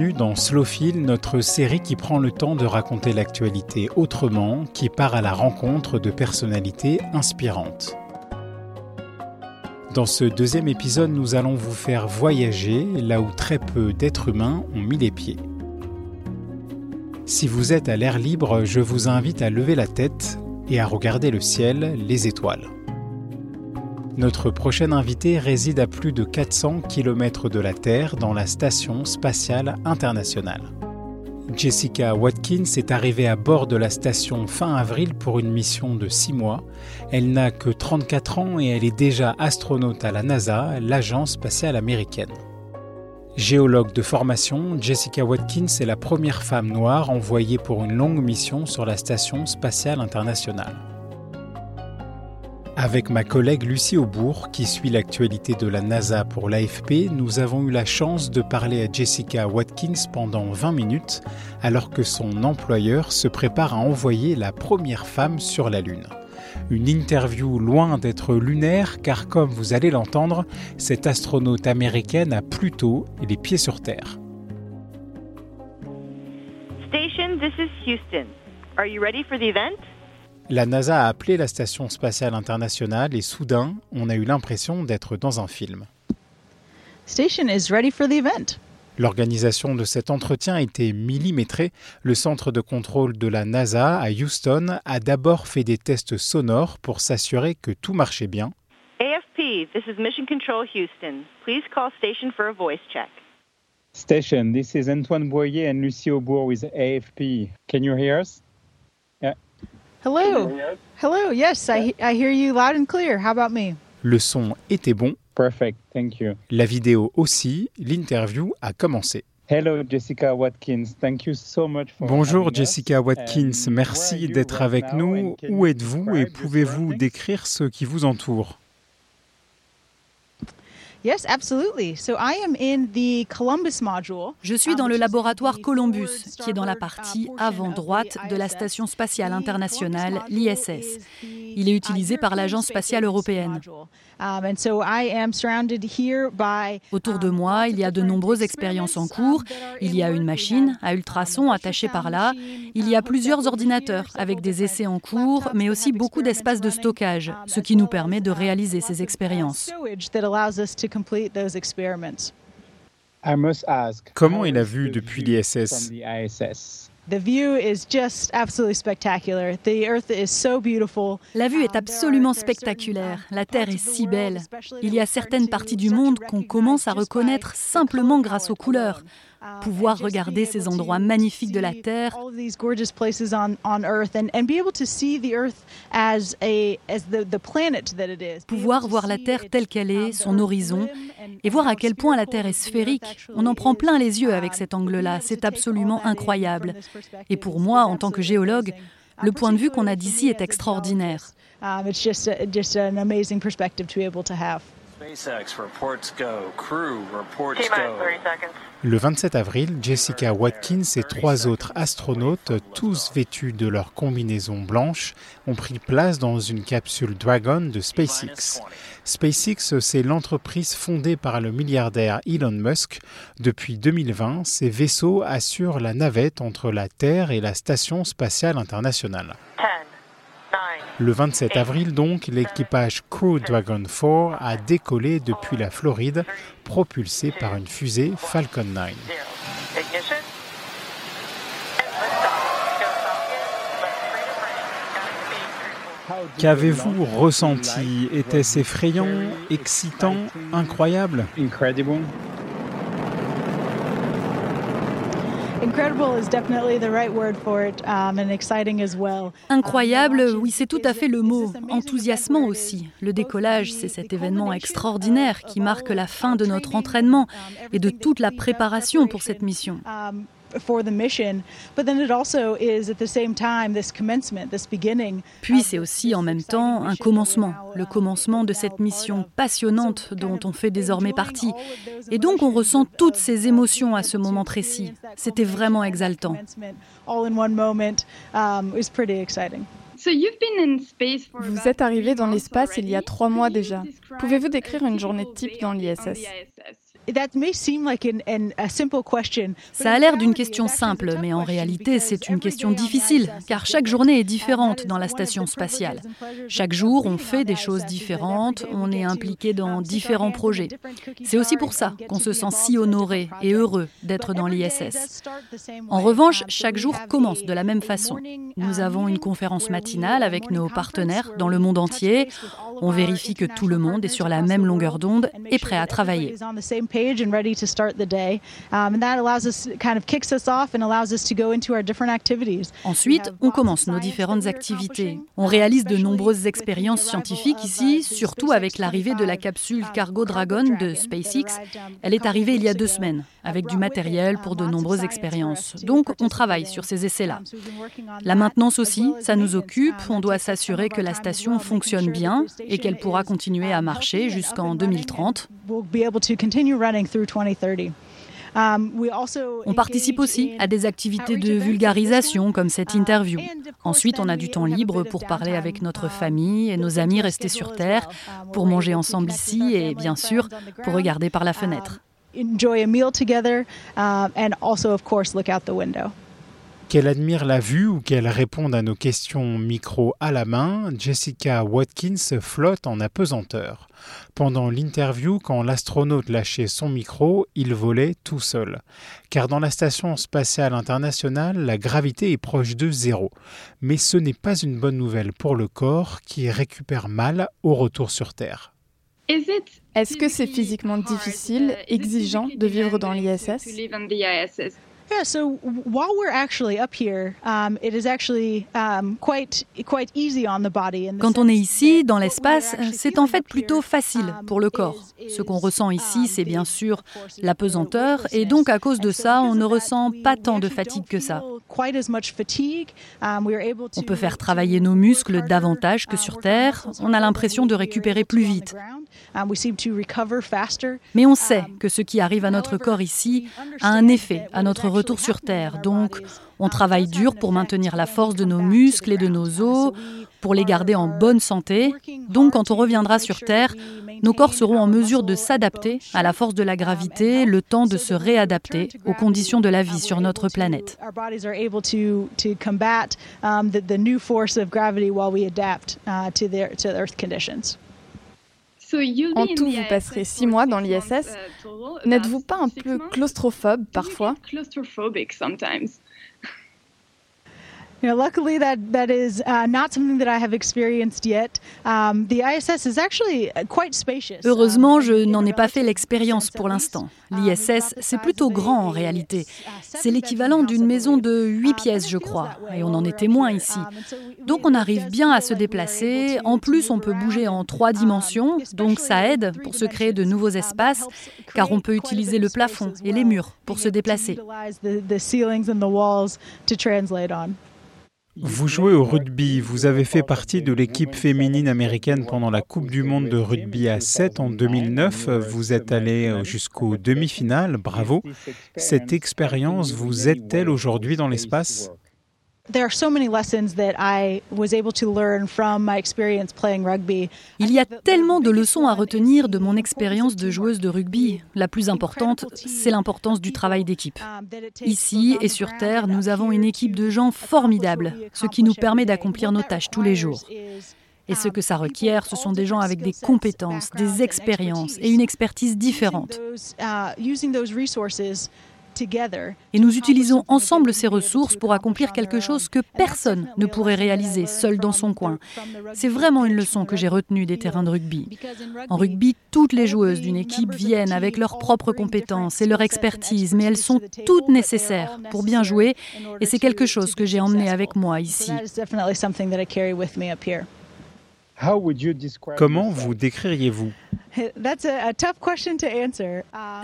Bienvenue dans Slowfil, notre série qui prend le temps de raconter l'actualité autrement, qui part à la rencontre de personnalités inspirantes. Dans ce deuxième épisode, nous allons vous faire voyager là où très peu d'êtres humains ont mis les pieds. Si vous êtes à l'air libre, je vous invite à lever la tête et à regarder le ciel, les étoiles. Notre prochaine invité réside à plus de 400 km de la Terre dans la Station spatiale internationale. Jessica Watkins est arrivée à bord de la station fin avril pour une mission de 6 mois. Elle n'a que 34 ans et elle est déjà astronaute à la NASA, l'agence spatiale américaine. Géologue de formation, Jessica Watkins est la première femme noire envoyée pour une longue mission sur la Station spatiale internationale. Avec ma collègue Lucie Aubourg, qui suit l'actualité de la NASA pour l'AFP, nous avons eu la chance de parler à Jessica Watkins pendant 20 minutes, alors que son employeur se prépare à envoyer la première femme sur la Lune. Une interview loin d'être lunaire, car comme vous allez l'entendre, cette astronaute américaine a plutôt les pieds sur Terre. Station, this is Houston. Are you ready for the event? La NASA a appelé la Station spatiale internationale et soudain, on a eu l'impression d'être dans un film. Station is ready for the event. L'organisation de cet entretien était millimétrée. Le centre de contrôle de la NASA à Houston a d'abord fait des tests sonores pour s'assurer que tout marchait bien. AFP, this is Mission Control Houston. Please call station for a voice check. Station, this is Antoine Boyer and Lucie Aubourg with AFP. Can you hear us? Hello. Hello. Yes, I, I hear you loud and clear. How about me? Le son était bon, Perfect, thank you. la vidéo aussi, l'interview a commencé. Hello, Jessica Watkins. Thank you so much for Bonjour. Jessica Watkins, merci d'être avec nous. Où êtes-vous et pouvez-vous décrire ce qui vous entoure Yes, absolutely. So I am in the Columbus module. Je suis dans le laboratoire Columbus, qui est dans la partie avant droite de la Station spatiale internationale, l'ISS. Il est utilisé par l'Agence spatiale européenne. Um, and so I am surrounded here by, Autour de moi, il y a de nombreuses expériences en cours. Il y a une machine à ultrasons attachée par là. Il y a plusieurs ordinateurs avec des essais en cours, mais aussi beaucoup d'espace de stockage, ce qui nous permet de réaliser ces expériences. Storage that allows us to complete those experiments. I must ask, Comment how est la is vue the depuis l'ISS? From the ISS? The view is just absolutely spectacular. The Earth is so beautiful. La vue est absolument spectaculaire. La Terre est si belle. Il y a certaines parties du monde qu'on commence à reconnaître simplement grâce aux couleurs. Pouvoir regarder ces endroits magnifiques de la Terre, pouvoir voir la Terre telle qu'elle um, est, son horizon, et voir à quel point la Terre est sphérique. On en prend plein les yeux avec Um, cet angle-là. C'est absolument incroyable. Et pour moi, en tant que géologue, le point de vue qu'on a d'ici est extraordinaire. Geologist, it's just a, just an amazing perspective to be able to have. SpaceX reports go. Crew reports T-minus go. 30 seconds. Le 27 avril, Jessica Watkins et trois autres astronautes, tous vêtus de leur combinaison blanche, ont pris place dans une capsule Dragon de SpaceX. SpaceX, c'est l'entreprise fondée par le milliardaire Elon Musk. Depuis 2020, ces vaisseaux assurent la navette entre la Terre et la Station spatiale internationale. 10, 9, Le 27 avril donc, l'équipage Crew Dragon 4 a décollé depuis la Floride, propulsé par une fusée Falcon 9. 0. Ignition. And liftoff. Go Falcon. Let's freedom ring. Godspeed, Qu'avez-vous ressenti? Était-ce effrayant, excitant, incroyable Incredible. Incredible is definitely the right word for it, um, and exciting as well. Incroyable, oui, c'est tout à fait le mot. Enthousiasmant aussi. Le décollage, c'est cet événement extraordinaire qui marque la fin de notre entraînement et de toute la préparation pour cette mission. For the mission, but then it also is at the same time this commencement, this beginning. Puis c'est aussi en même temps un commencement, le commencement de cette mission passionnante dont on fait désormais partie. Et donc on ressent toutes ces émotions à ce moment précis. C'était vraiment exaltant. All in one moment is pretty exciting. Vous êtes arrivé dans l'espace il y a trois mois déjà. Pouvez-vous décrire une journée type dans l'ISS Ça a l'air d'une question simple, mais en réalité c'est une question difficile, car chaque journée est différente dans la station spatiale. Chaque jour, on fait des choses différentes, on est impliqué dans différents projets. C'est aussi pour ça qu'on se sent si honoré et heureux d'être dans l'ISS. En revanche, chaque jour commence de la même façon. Nous avons une conférence matinale avec nos partenaires dans le monde entier. On vérifie que tout le monde est sur la même longueur d'onde et prêt à travailler. Page and ready to start the day. Um, and that allows us, kind of kicks us off and allows us to go into our different activities. Ensuite, on commence nos différentes activités. On réalise de nombreuses expériences scientifiques ici, surtout avec l'arrivée de la capsule Cargo Dragon de SpaceX. Elle est arrivée il y a deux semaines, avec du matériel pour de nombreuses expériences. Donc, on travaille sur ces essais-là. La maintenance aussi, ça nous occupe. On doit s'assurer que la station fonctionne bien et qu'elle pourra continuer à marcher jusqu'en 2030. Um, on participe aussi à des activités de vulgarisation comme cette interview. Ensuite, on a du temps libre pour parler avec notre famille et nos amis restés sur Terre, pour manger ensemble ici et bien sûr pour regarder par la fenêtre. Qu'elle admire la vue ou qu'elle réponde à nos questions micro à la main, Jessica Watkins flotte en apesanteur. Pendant l'interview, quand l'astronaute lâchait son micro, il volait tout seul. Car dans la station spatiale internationale, la gravité est proche de zéro. Mais ce n'est pas une bonne nouvelle pour le corps qui récupère mal au retour sur Terre. Est-ce que c'est physiquement difficile, exigeant de vivre dans l'ISS Yeah, so while we're actually up here, um, it is actually um, quite quite easy on the body. Quand on est ici, dans l'espace, c'est en fait plutôt facile um, pour le corps. Ce qu'on ressent ici, c'est bien sûr la pesanteur, et donc à cause de ça, on ne ressent pas tant de fatigue que ça. Um, on peut faire travailler nos muscles davantage que sur Terre. On a l'impression de récupérer plus vite. Mais on sait que ce qui arrive à notre corps ici a un effet à notre retour sur Terre. Donc, on travaille dur pour maintenir la force de nos muscles et de nos os, pour les garder en bonne santé. Donc, quand on reviendra sur Terre, nos corps seront en mesure de s'adapter à la force de la gravité, le temps de se réadapter aux conditions de la vie sur notre planète. En tout, vous passerez six mois dans l'ISS. N'êtes-vous pas un peu claustrophobe parfois? You know, luckily, that that is uh, not something that I have experienced yet. Um, the ISS is actually quite spacious. Heureusement, je n'en ai pas fait l'expérience pour l'instant. L'ISS, c'est plutôt grand en réalité. C'est l'équivalent d'une maison de 8 pièces, je crois, et on en est témoin ici. Donc on arrive bien à se déplacer. En plus, on peut bouger en trois dimensions, donc ça aide pour se créer de nouveaux espaces, car on peut utiliser le plafond et les murs pour se déplacer. Vous jouez au rugby, vous avez fait partie de l'équipe féminine américaine pendant la Coupe du Monde de rugby à 7 en 2009. Vous êtes allé jusqu'aux demi-finales, bravo. Cette expérience vous aide-t-elle aujourd'hui dans l'espace? Il y a tellement de leçons à retenir de mon expérience de joueuse de rugby. La plus importante, c'est l'importance du travail d'équipe. Ici et sur Terre, nous avons une équipe de gens formidables, ce qui nous permet d'accomplir nos tâches tous les jours. Et ce que ça requiert, ce sont des gens avec des compétences, des expériences et une expertise différente. Et nous utilisons ensemble ces ressources pour accomplir quelque chose que personne ne pourrait réaliser seul dans son coin. C'est vraiment une leçon que j'ai retenue des terrains de rugby. En rugby, toutes les joueuses d'une équipe viennent avec leurs propres compétences et leur expertise, mais elles sont toutes nécessaires pour bien jouer et c'est quelque chose que j'ai emmené avec moi ici. Comment vous décririez-vous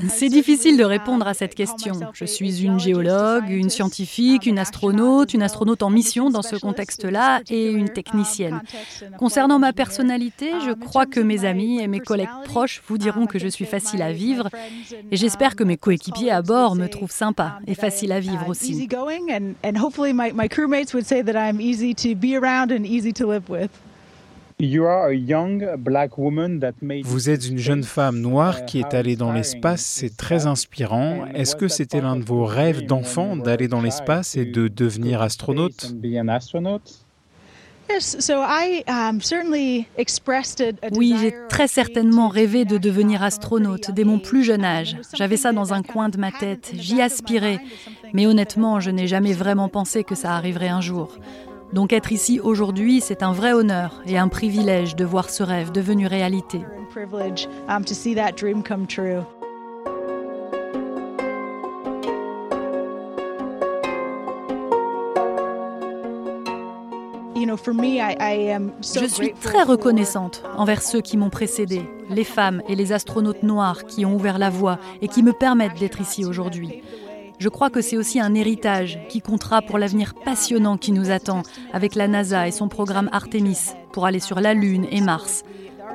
C'est difficile de répondre à cette question. Je suis une géologue, une scientifique, une astronaute, une astronaute en mission dans ce contexte-là et une technicienne. Concernant ma personnalité, je crois que mes amis et mes collègues proches vous diront que je suis facile à vivre et j'espère que mes coéquipiers à bord me trouvent sympa et facile à vivre aussi. Vous êtes une jeune femme noire qui est allée dans l'espace, c'est très inspirant. Est-ce que c'était l'un de vos rêves d'enfant d'aller dans l'espace et de devenir astronaute? oui, j'ai très certainement rêvé de devenir astronaute dès mon plus jeune âge. J'avais ça dans un coin de ma tête, j'y aspirais, mais honnêtement, je n'ai jamais vraiment pensé que ça arriverait un jour. Donc être ici aujourd'hui, c'est un vrai honneur et un privilège de voir ce rêve devenu réalité. Je suis très reconnaissante envers ceux qui m'ont précédé, les femmes et les astronautes noirs qui ont ouvert la voie et qui me permettent d'être ici aujourd'hui. Je crois que c'est aussi un héritage qui comptera pour l'avenir passionnant qui nous attend avec la NASA et son programme Artemis pour aller sur la Lune et Mars.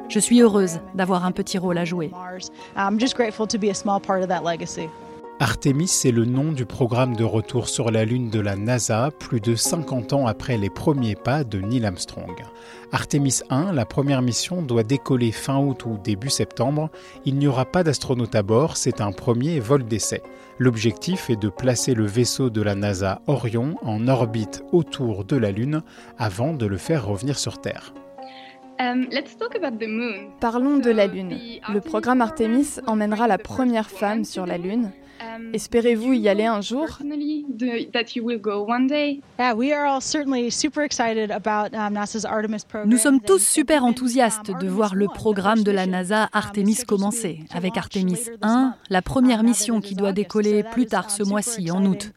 Je suis heureuse d'avoir un petit rôle à jouer. Artemis, c'est le nom du programme de retour sur la Lune de la NASA, plus de 50 ans après les premiers pas de Neil Armstrong. Artemis 1, la première mission, doit décoller fin août ou début septembre. Il n'y aura pas d'astronaute à bord, c'est un premier vol d'essai. L'objectif est de placer le vaisseau de la NASA Orion en orbite autour de la Lune avant de le faire revenir sur Terre. Um, Parlons de la Lune. Le programme Artemis emmènera la première femme sur la Lune. Um, Espérez-vous y aller un jour? Nous sommes tous super enthousiastes de voir le programme de la NASA Artemis commencer, avec Artemis 1, la première mission qui doit décoller plus tard ce mois-ci, en août.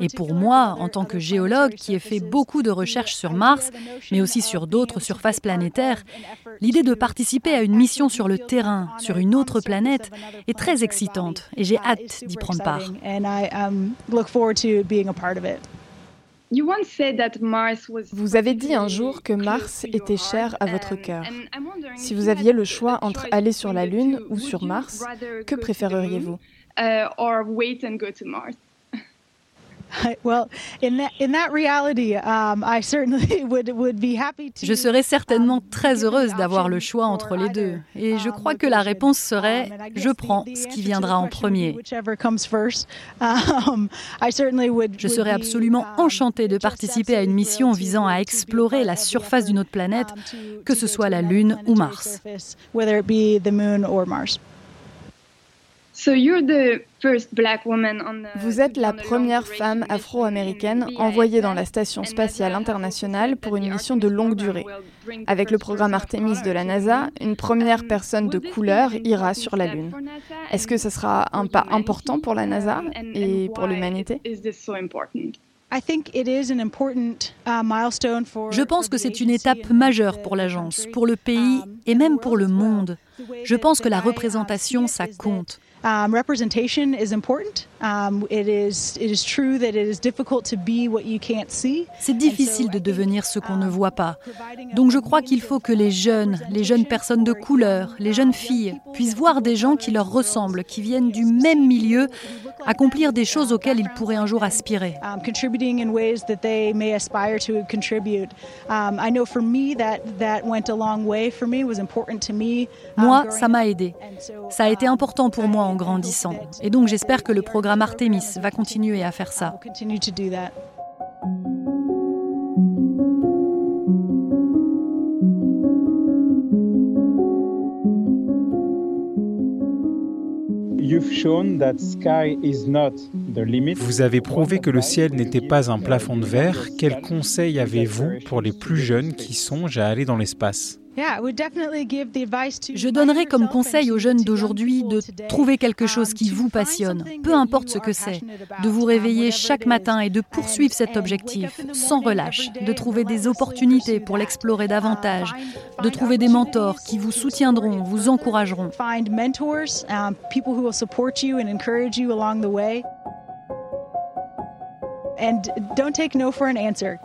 Et pour moi, en tant que géologue qui ai fait beaucoup de recherches sur Mars, mais aussi sur d'autres surfaces planétaires, l'idée de participer à une mission sur le terrain, sur une autre planète, est très excitante et j'ai hâte d'y prendre part. Vous avez dit un jour que Mars était cher à votre cœur. Si vous aviez le choix entre aller sur la Lune ou sur Mars, que préféreriez-vous? Je serais certainement très heureuse d'avoir le choix entre les deux. Et je um, crois que la réponse serait um, je prends ce qui viendra en premier. Um, je serais absolument enchantée de participer à une mission visant à explorer la surface d'une autre planète, que ce soit la Lune ou Mars. Vous êtes la première femme afro-américaine envoyée dans la Station spatiale internationale pour une mission de longue durée. Avec le programme Artemis de la NASA, une première um, personne de couleur ira sur la Lune. Est-ce que ce sera un pas important pour la NASA um, et pour l'humanité? je pense que c'est une étape majeure pour l'agence, pour le pays um, et même pour le monde. Je pense que la représentation, ça compte. Um, representation is important. Um, it is it is true that it is difficult to be what you can't see. C'est difficile de devenir ce qu'on ne voit pas. Donc je crois qu'il faut que les jeunes, les jeunes personnes de couleur, les jeunes filles puissent voir des gens qui leur ressemblent, qui viennent du même milieu, accomplir des choses auxquelles ils pourraient un jour aspirer. Um, contributing in ways that they may aspire to contribute. Um, I know for me that that went a long way for me was important to me. Moi, ça m'a aidé. Ça a été important pour moi en grandissant. Et donc j'espère que le programme Artemis va continuer à faire ça. Vous avez prouvé que le ciel n'était pas un plafond de verre. Quels conseils avez-vous pour les plus jeunes qui songent à aller dans l'espace? Je donnerais comme conseil aux jeunes d'aujourd'hui de trouver quelque chose qui vous passionne, peu importe ce que c'est, de vous réveiller chaque matin et de poursuivre cet objectif sans relâche, de trouver des opportunités pour l'explorer davantage, de trouver des mentors qui vous soutiendront, vous encourageront.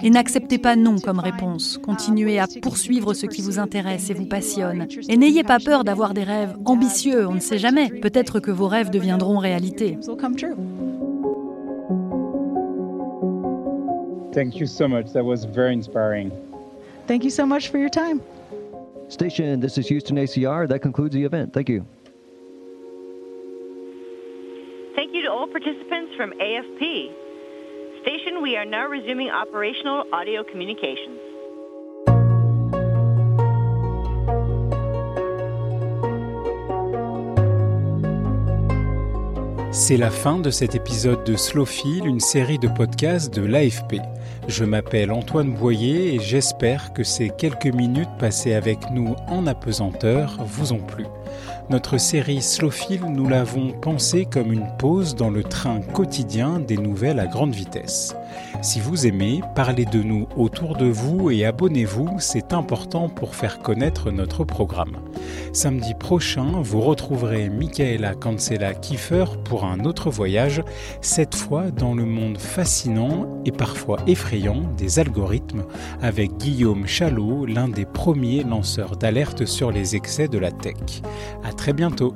Et n'acceptez pas non comme réponse. Continuez à poursuivre ce qui vous intéresse et vous passionne. Et n'ayez pas peur d'avoir des rêves ambitieux, on ne sait jamais. Peut-être que vos rêves deviendront réalité. Thank you so much. That was very inspiring. Thank you so much for your time. Station, this is Houston ACR. That concludes the event. Thank you. Thank you to all participants from AFP. C'est la fin de cet épisode de Slowfil, une série de podcasts de l'AFP. Je m'appelle Antoine Boyer et j'espère que ces quelques minutes passées avec nous en apesanteur vous ont plu. Notre série Slowfil, nous l'avons pensée comme une pause dans le train quotidien des nouvelles à grande vitesse. Si vous aimez, parlez de nous autour de vous et abonnez-vous, c'est important pour faire connaître notre programme. Samedi prochain, vous retrouverez Michaela Cancela Kiefer pour un autre voyage, cette fois dans le monde fascinant et parfois effrayant des algorithmes, avec Guillaume Chalot, l'un des premiers lanceurs d'alerte sur les excès de la tech. À très bientôt!